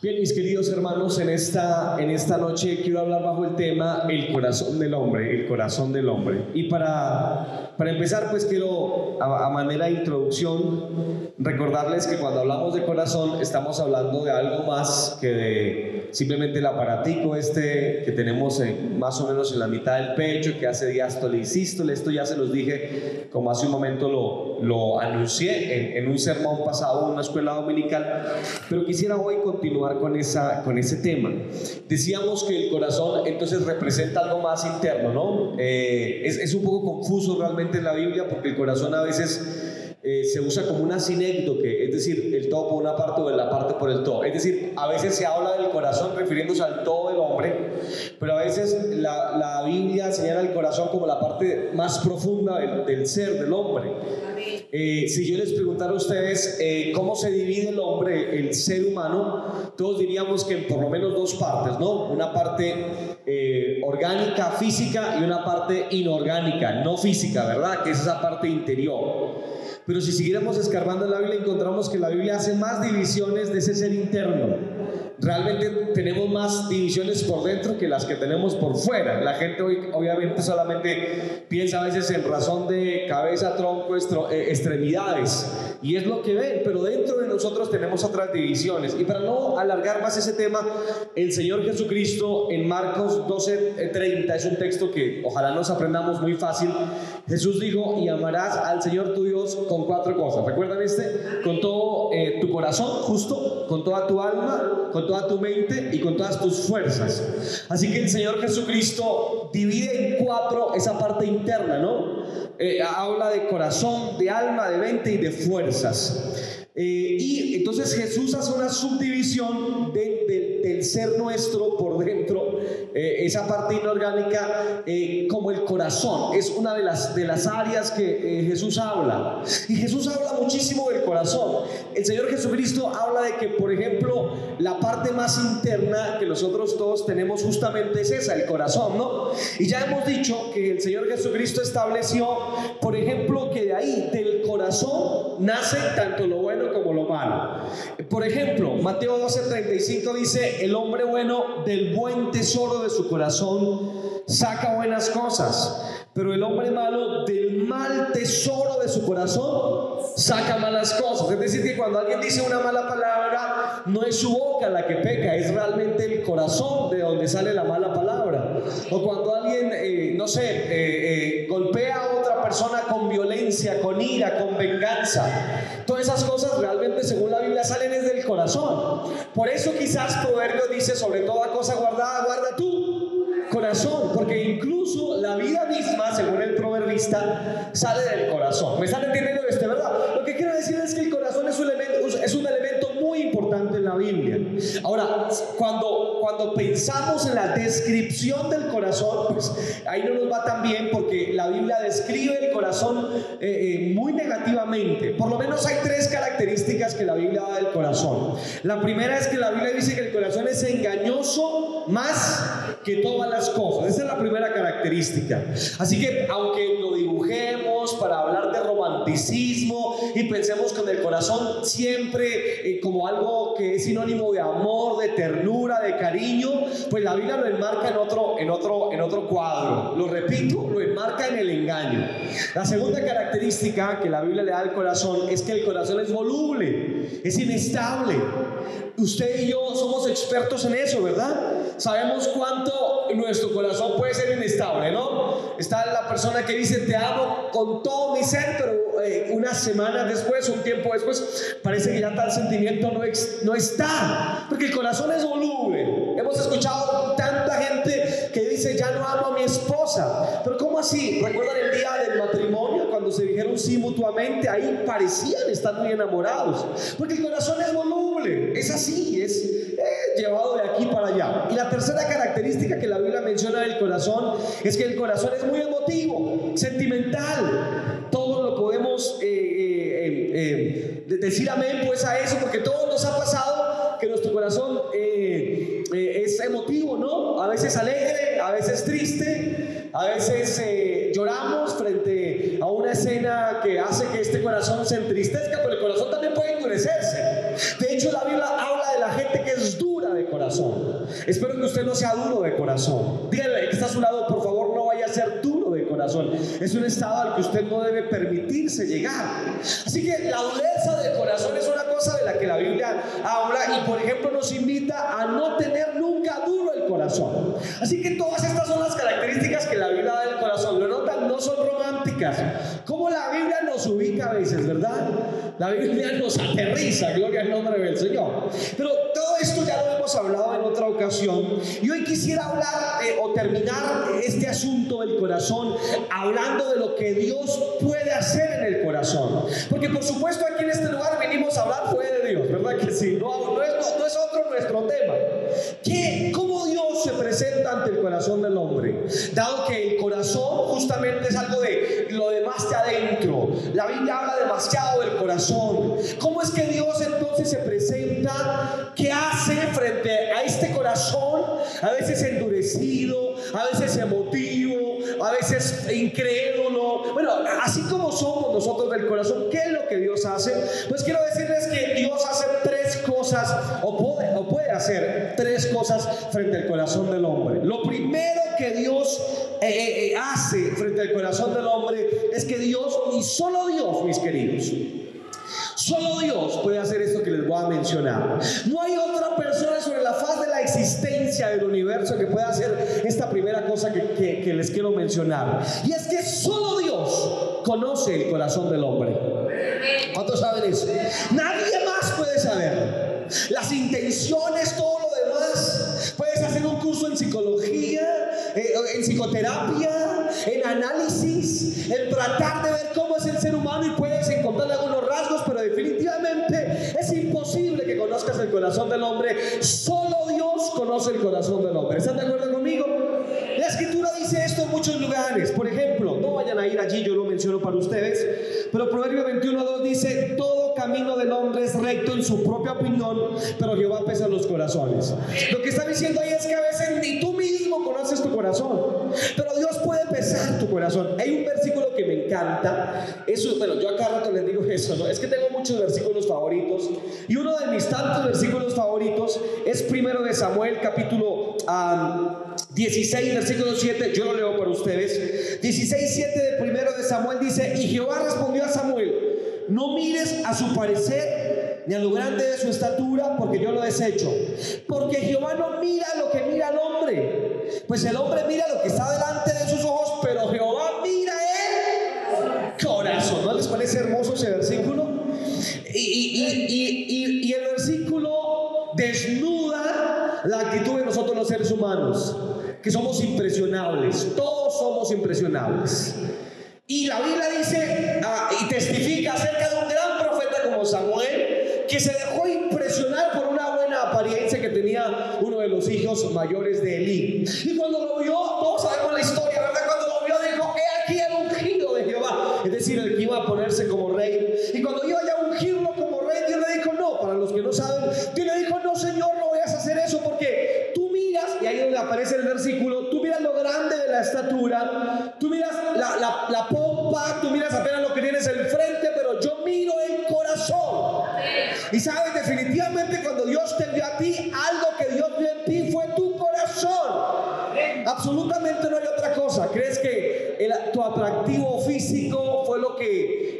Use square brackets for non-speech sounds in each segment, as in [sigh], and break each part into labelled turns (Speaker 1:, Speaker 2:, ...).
Speaker 1: Bien, mis queridos hermanos, en esta, en esta noche quiero hablar bajo el tema el corazón del hombre, el corazón del hombre. Y para, para empezar, pues quiero, a, manera de introducción, recordarles que cuando hablamos de corazón estamos hablando de algo más que de simplemente el aparatico este que tenemos más o menos en la mitad del pecho, que hace diástole y sístole. Esto ya se los dije, como hace un momento lo, lo anuncié en, en un sermón pasado en una escuela dominical, pero quisiera hoy continuar con, esa, con ese tema. Decíamos que el corazón entonces representa algo más interno, ¿no? Eh, es, es, un poco confuso realmente en la Biblia porque el corazón a veces eh, se usa como una sinécdoque, es decir, el todo por una parte o la parte por el todo. Es decir, a veces se habla del corazón refiriéndose al todo del hombre, pero a veces la, la Biblia señala el corazón como la parte más profunda del, ser, del hombre. Eh, si yo les preguntara a ustedes eh, cómo se divide el hombre, el ser humano, todos diríamos que por lo menos dos partes, ¿no? Una parte orgánica, física y una parte inorgánica, no física, ¿verdad? Que es esa parte interior. Pero si siguiéramos escarbando la Biblia, encontramos que la Biblia hace más divisiones de ese ser interno realmente tenemos más divisiones por dentro que las que tenemos por fuera. La gente hoy obviamente solamente piensa a veces en razón de cabeza, tronco, eh, extremidades. Y es lo que ven, pero dentro de nosotros tenemos otras divisiones. Y para no alargar más ese tema, el Señor Jesucristo en Marcos 12:30 es un texto que ojalá nos aprendamos muy fácil. Jesús dijo, y amarás al Señor tu Dios con cuatro cosas. ¿Recuerdan este? Con todo eh, tu corazón, justo, con toda tu alma, con toda tu mente y con todas tus fuerzas. Así que el Señor Jesucristo divide en cuatro esa parte interna, ¿no? Eh, habla de corazón, de alma, de mente y de fuerzas. Eh, y entonces Jesús hace una subdivisión del ser nuestro por dentro, eh, esa parte inorgánica, como el corazón. Es una de las, de las áreas que Jesús habla. Y Jesús habla muchísimo del corazón. El Señor Jesucristo habla de que, por ejemplo, la parte más interna que nosotros todos tenemos justamente es esa, el corazón, ¿no? Y ya hemos dicho que el Señor Jesucristo estableció, por ejemplo, que de ahí, del corazón, nace tanto lo bueno como lo malo. Por ejemplo, Mateo 12:35 dice, el hombre bueno del buen tesoro de su corazón saca buenas cosas, pero el hombre malo del mal tesoro de su corazón saca malas cosas. Es decir, que cuando alguien dice una mala palabra, no es su boca la que peca, es realmente el corazón de donde sale la mala palabra. O cuando alguien, eh, no sé, eh, eh, golpea a otra persona con violencia, con ira, con venganza. Todas esas cosas realmente, según la Biblia, salen desde el corazón. Por eso quizás Proverbio dice, sobre toda cosa guardada, guarda tú corazón, porque incluso la vida misma, según el proverbista, sale del corazón. ¿Me están entendiendo esto, verdad? Lo que quiero decir es que el corazón Ahora, cuando, cuando pensamos en la descripción del corazón, pues ahí no nos va tan bien porque la Biblia describe el corazón eh, eh, muy negativamente. Por lo menos hay tres características que la Biblia da del corazón. La primera es que la Biblia dice que el corazón es engañoso más que todas las cosas. Esa es la primera característica. Así que aunque lo dibujemos para hablar y pensemos con el corazón siempre eh, como algo que es sinónimo de amor, de ternura, de cariño, pues la Biblia lo enmarca en otro, en otro, en otro cuadro. Lo repito, lo enmarca en el engaño. La segunda característica que la Biblia le da al corazón es que el corazón es voluble, es inestable. Usted y yo somos expertos en eso, ¿verdad? Sabemos cuánto nuestro corazón puede ser inestable, ¿no? Está la persona que dice te amo con todo mi ser, pero eh, unas semanas después, un tiempo después, parece que ya tal sentimiento no, no está, porque el corazón es voluble. Hemos escuchado tanta gente que dice ya no amo a mi esposa, pero ¿cómo así? ¿Recuerdan el día del matrimonio cuando se dijeron sí mutuamente? Ahí parecían estar muy enamorados, porque el corazón es voluble, es así, es llevado de aquí para allá. Y la tercera característica que la Biblia menciona del corazón es que el corazón es muy emotivo, sentimental. Podemos eh, eh, decir amén pues a eso, porque todos nos ha pasado que nuestro corazón es emotivo, ¿no? A veces alegre, a veces triste, a veces lloramos frente a una escena que hace que este corazón se entristezca, pero el corazón también puede endurecerse. De hecho, la Biblia habla de la gente que es dura usted no sea duro de corazón. Dígale que está a su lado, por favor, ser duro de corazón. Es un estado al que usted no debe permitirse llegar. Así que la dureza de corazón es una cosa de la que la Biblia habla y, por ejemplo, nos invita a no tener nunca duro el corazón. Así que todas estas son las características que la Biblia da del corazón. No son románticas. Como la Biblia nos ubica a veces, ¿verdad? La Biblia nos aterriza, gloria al nombre del Señor. Pero todo esto ya lo hemos hablado en otra ocasión. Y hoy quisiera hablar eh, o terminar este asunto del corazón hablando de lo que Dios puede hacer en el corazón. Porque por supuesto aquí en este lugar venimos a hablar fue de Dios, ¿verdad que sí? No, no, es, no, es otro nuestro tema. ¿Qué, ¿Cómo Dios se presenta ante el corazón del hombre? Dado que el corazón justamente es algo de lo demás de adentro. La Biblia habla demasiado del corazón. ¿Cómo es que Dios entonces se presenta? ¿Qué hace frente a este corazón? A veces endurecido, a veces emotivo, a veces incrédulo. Somos nosotros del corazón, ¿qué es lo que Dios hace? Pues quiero decirles que Dios hace tres cosas o puede, hacer tres cosas frente al corazón del hombre. Lo primero que Dios eh, eh, eh, hace frente al corazón del hombre es que Dios, y solo Dios, mis queridos, Solo Dios puede hacer esto que les voy a mencionar. No hay otra persona sobre la faz de la existencia del universo que pueda hacer esta primera cosa que les quiero mencionar. Y es que solo Dios conoce el corazón del hombre. ¿Cuántos saben eso? Nadie más puede saberlo. Las intenciones, todo lo demás. Puedes hacer un curso en psicología, eh, en psicoterapia, en análisis, en tratar de ver cómo es el ser humano y puedes encontrar algunos rasgos, pero definitivamente es imposible que conozcas el corazón del hombre. Solo Dios conoce el corazón del hombre. ¿Están de acuerdo conmigo? Escritura dice esto en muchos lugares. Por ejemplo, no vayan a ir allí, yo lo menciono para ustedes, pero Proverbio 21.2 dice, todo camino del hombre es recto en su propia opinión, pero Jehová pesa los corazones. Lo que está diciendo ahí es que a veces ni tú mismo conoces tu corazón, pero Dios puede tu corazón. Hay un versículo que me encanta, eso, bueno, yo acá rato les digo [laughs] eso. Es que tengo muchos versículos favoritos y uno de mis tantos versículos favoritos es primero de Samuel capítulo 16, versículo 7, yo lo leo para ustedes. 16, 7 de primero de Samuel dice, y Jehová respondió a Samuel, no mires a su parecer ni a lo grande de su estatura, porque yo lo desecho. Porque Jehová no mira lo que mira el hombre, pues el hombre mira lo que está delante de todos somos impresionables. Y la Biblia dice ah, y testifica acerca de un gran profeta como Samuel, que se dejó impresionar por una buena apariencia que tenía uno de los hijos mayores de Elí. Y cuando lo vio, todos sabemos la historia,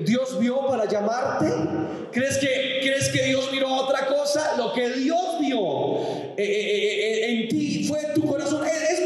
Speaker 1: Dios vio para llamarte? ¿Crees que, ¿Crees que Dios miró otra cosa? Lo que Dios vio eh, eh, eh, en ti fue tu corazón. Es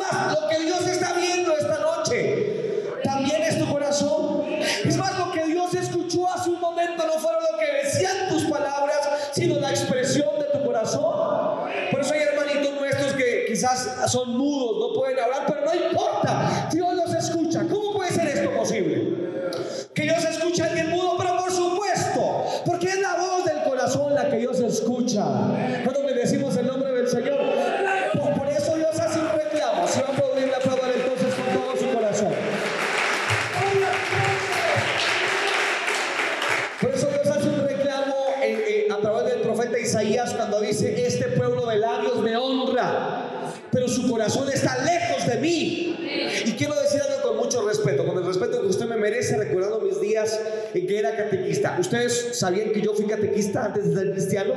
Speaker 1: que era catequista. ¿Ustedes sabían que yo fui catequista antes de ser cristiano?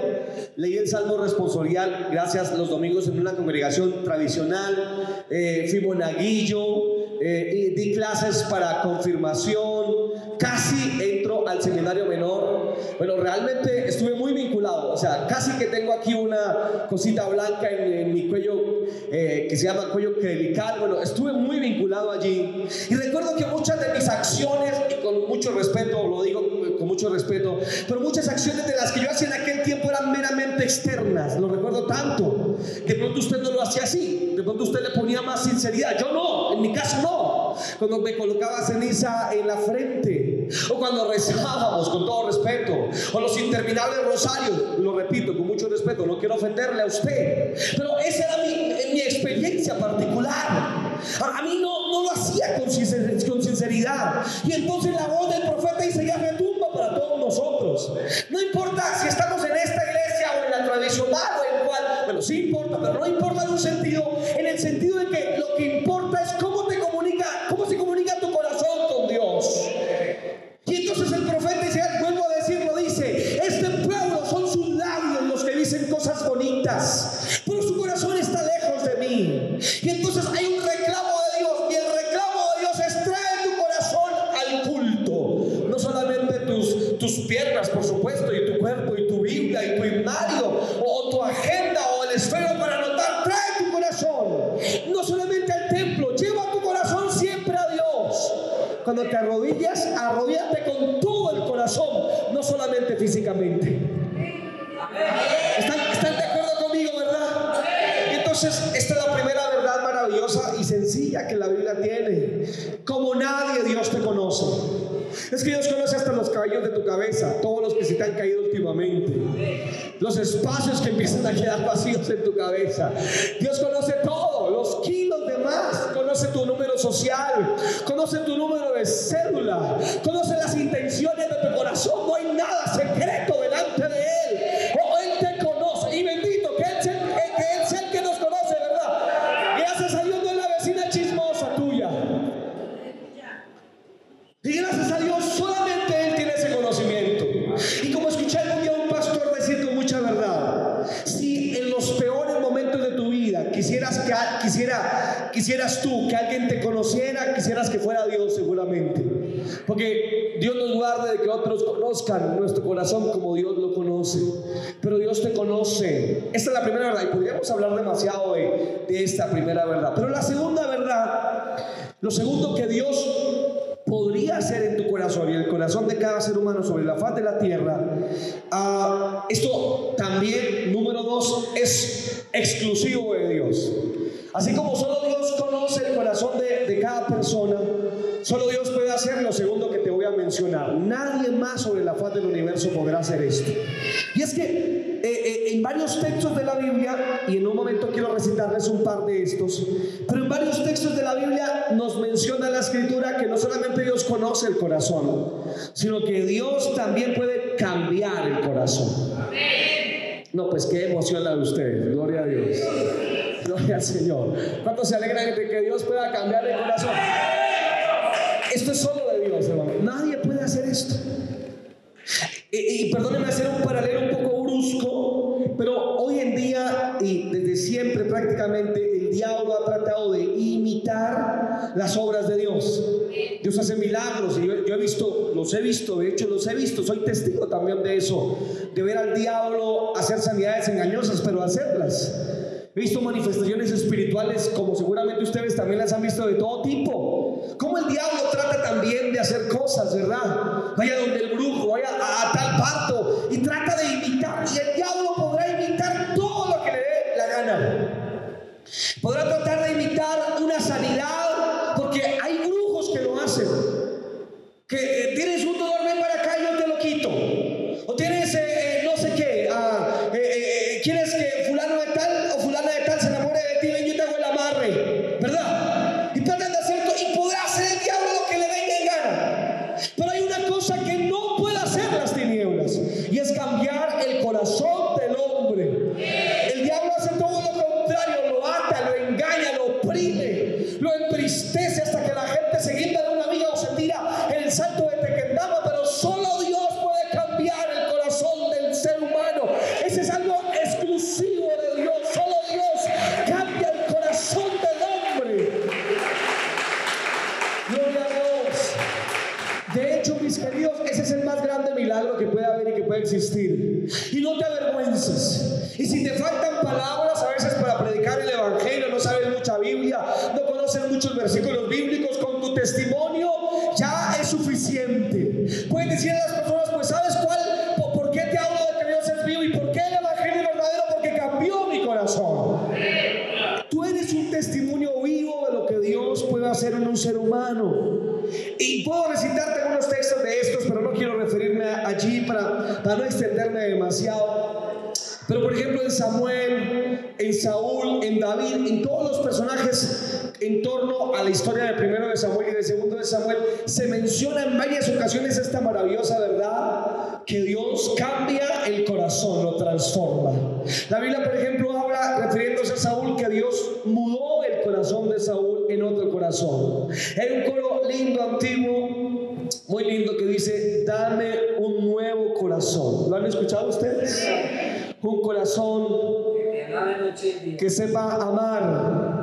Speaker 1: Leí el Salmo responsorial, gracias, los domingos en una congregación tradicional, eh, fui monaguillo, eh, di clases para confirmación, casi entro al seminario menor. Bueno, realmente estuve muy vinculado, o sea, casi que tengo aquí una cosita blanca en, mi cuello eh, que se llama cuello clerical. Bueno, estuve muy vinculado allí. Y recuerdo que muchas de mis acciones, y con mucho respeto, lo digo con mucho respeto, pero muchas acciones de las que yo hacía en aquel tiempo eran meramente externas, lo recuerdo tanto. De pronto usted no lo hacía así, de pronto usted le ponía más sinceridad. Yo no, en mi caso no. Cuando me colocaba ceniza en la frente, o cuando rezábamos con todo respeto, o los interminables rosarios, lo repito con mucho respeto, no quiero ofenderle a usted, pero esa era mi, mi experiencia particular. A, mí no, no lo hacía con sinceridad. Y entonces la voz del profeta agenda, o el esfero para anotar, trae tu corazón. No solamente al templo, lleva tu corazón siempre a Dios. Cuando te arrodillas, arrodíate con todo el corazón, no solamente físicamente. ¿Están, están de acuerdo conmigo, verdad? Entonces, esta es la primera verdad maravillosa y sencilla que la Biblia tiene. Como nadie Dios te conoce. Es que Dios conoce hasta los cabellos de tu cabeza, todos los que se te han caído últimamente, los espacios que empiezan a quedar vacíos en tu cabeza. Dios conoce todo, los kilos de más, conoce tu número social, conoce tu número de cédula, conoce las intenciones de tu corazón. No hay nada conozcan nuestro corazón como Dios lo conoce. Pero Dios te conoce. Esta es la primera verdad. Y podríamos hablar demasiado de, esta primera verdad. Pero la segunda verdad, lo segundo que Dios podría hacer en tu corazón y el corazón de cada ser humano sobre la faz de la tierra, uh, esto también, número dos, es exclusivo de Dios. Así como solo Dios conoce el corazón de, de cada persona, solo Dios puede hacer lo segundo que te voy a mencionar. Nadie más sobre la faz del universo podrá hacer esto. Y es que eh, eh, en varios textos de la Biblia, y en un momento quiero recitarles un par de estos, pero en varios textos de la Biblia nos menciona la escritura que no solamente Dios conoce el corazón, sino que Dios también puede cambiar el corazón. No, pues qué emoción la de ustedes, gloria a Dios. [laughs] Gloria al Señor. ¿Cuántos se alegran de que Dios pueda cambiar el corazón? Esto es solo de Dios, hermano. Nadie puede hacer esto. Y, y perdónenme hacer un paralelo un poco brusco, pero hoy en día y desde siempre prácticamente el diablo ha tratado de imitar las obras de Dios. Dios hace milagros y yo, yo, he visto, los he visto, de hecho los he visto, soy testigo también de eso, de ver al diablo hacer sanidades engañosas, pero hacerlas. He visto manifestaciones espirituales como seguramente ustedes también las han visto de todo tipo. Como el diablo trata también de hacer cosas, ¿verdad? Vaya donde el brujo, vaya a, tal parto y trata de imitar. Y el diablo suficiente. Puedes decir a las personas, pues sabes cuál, por qué te hablo de que Dios es vivo y por qué el Evangelio es verdadero, porque cambió mi corazón. Tú eres un testimonio vivo de lo que Dios puede hacer en un ser humano. Y puedo recitarte algunos textos de estos, pero no quiero referirme allí para, para no extenderme demasiado. Pero por ejemplo en Samuel, en Saúl, en David, en todos los personajes en torno a la historia de primero de Samuel y de segundo Samuel, se menciona en varias ocasiones esta maravillosa verdad que Dios cambia el corazón, lo transforma. La Biblia, por ejemplo, habla, refiriéndose a Saúl, que Dios mudó el corazón de Saúl en otro corazón. Hay un coro lindo, antiguo, muy lindo, que dice, dame un nuevo corazón. ¿Lo han escuchado ustedes? Un corazón que sepa amar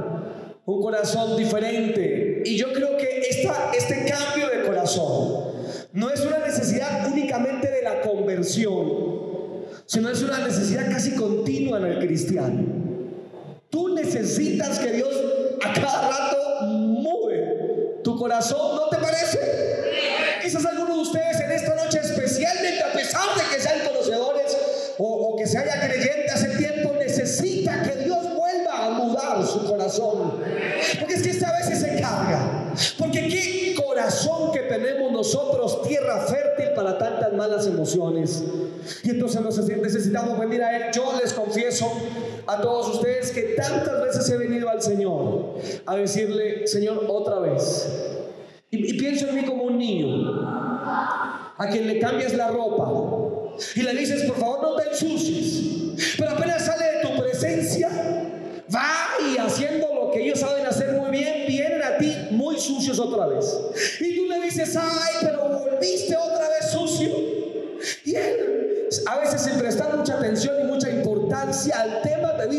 Speaker 1: un corazón diferente. Y yo creo que este cambio de corazón no es una necesidad únicamente de la conversión, sino es una necesidad casi continua en el cristiano. Tú necesitas que Dios a cada rato mueve tu corazón, ¿no te parece? Quizás algunos de ustedes en esta noche, especialmente a pesar de que sean conocedores o, o que se haya creyente tantas malas emociones. Y entonces necesitamos venir a Él. Yo les confieso a todos ustedes que tantas veces he venido al Señor a decirle, Señor, otra vez. Y, y pienso en mí como un niño a quien le cambias la ropa y le dices, por favor, no te ensucies. Pero apenas sale de tu presencia, va y haciendo lo que ellos saben hacer muy bien, vienen a ti muy sucios otra vez. Y tú le dices, ay, pero volviste otra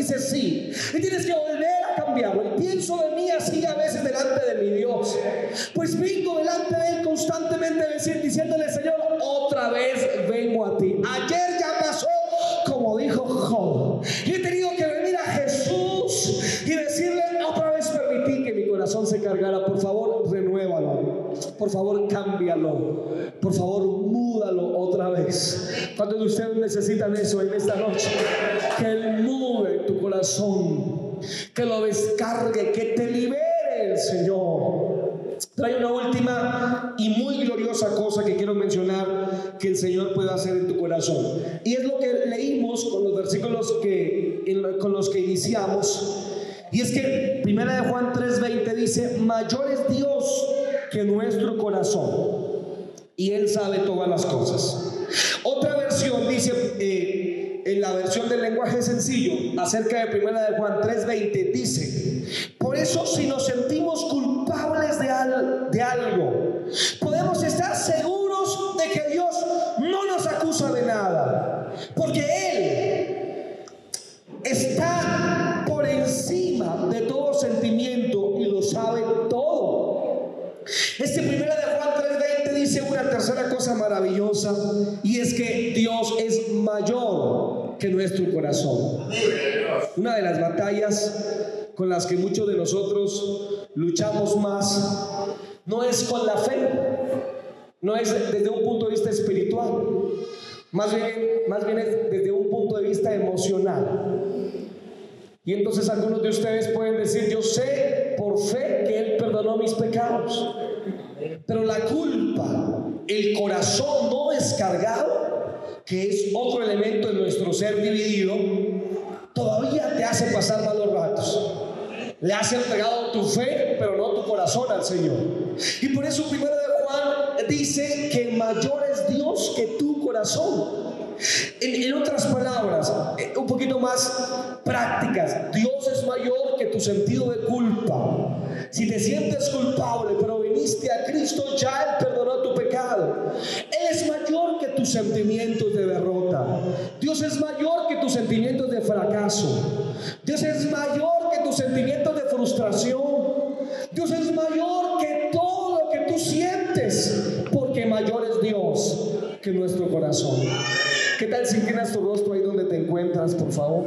Speaker 1: dice sí. Y tienes que volver necesitan eso en esta noche, que Él mude tu corazón, que lo descargue, que te libere el Señor. Trae una última y muy gloriosa cosa que quiero mencionar que el Señor puede hacer en tu corazón. Y es lo que leímos con los versículos que, con los que iniciamos. Y es que Primera de Juan 3:20 dice, mayor es Dios que nuestro corazón. Y Él sabe todas las cosas. Otra versión dice, eh, en la versión del lenguaje sencillo, acerca de Primera de Juan 3:20, dice, por eso si nos sentimos culpables de, de algo, nuestro corazón. Una de las batallas con las que muchos de nosotros luchamos más no es con la fe, no es desde un punto de vista espiritual, más bien, más bien es desde un punto de vista emocional. Y entonces algunos de ustedes pueden decir, yo sé por fe que Él perdonó mis pecados, pero la culpa, el corazón no descargado, que es otro elemento de nuestro ser dividido, todavía te hace pasar malos ratos. Le has entregado tu fe, pero no tu corazón al Señor. Y por eso primero de Juan dice que mayor es Dios que tu corazón. En, en, otras palabras, eh, un poquito más prácticas, Dios es mayor que tu sentido de culpa. Si te sientes culpable, pero viniste a Cristo, ya Él perdonó tu pecado tus sentimientos de derrota. Dios es mayor que tus sentimientos de fracaso. Dios es mayor que tus sentimientos de frustración. Dios es mayor que todo lo que tú sientes, porque mayor es Dios que nuestro corazón. ¿Qué tal si inclinas tu rostro ahí donde te encuentras, por favor?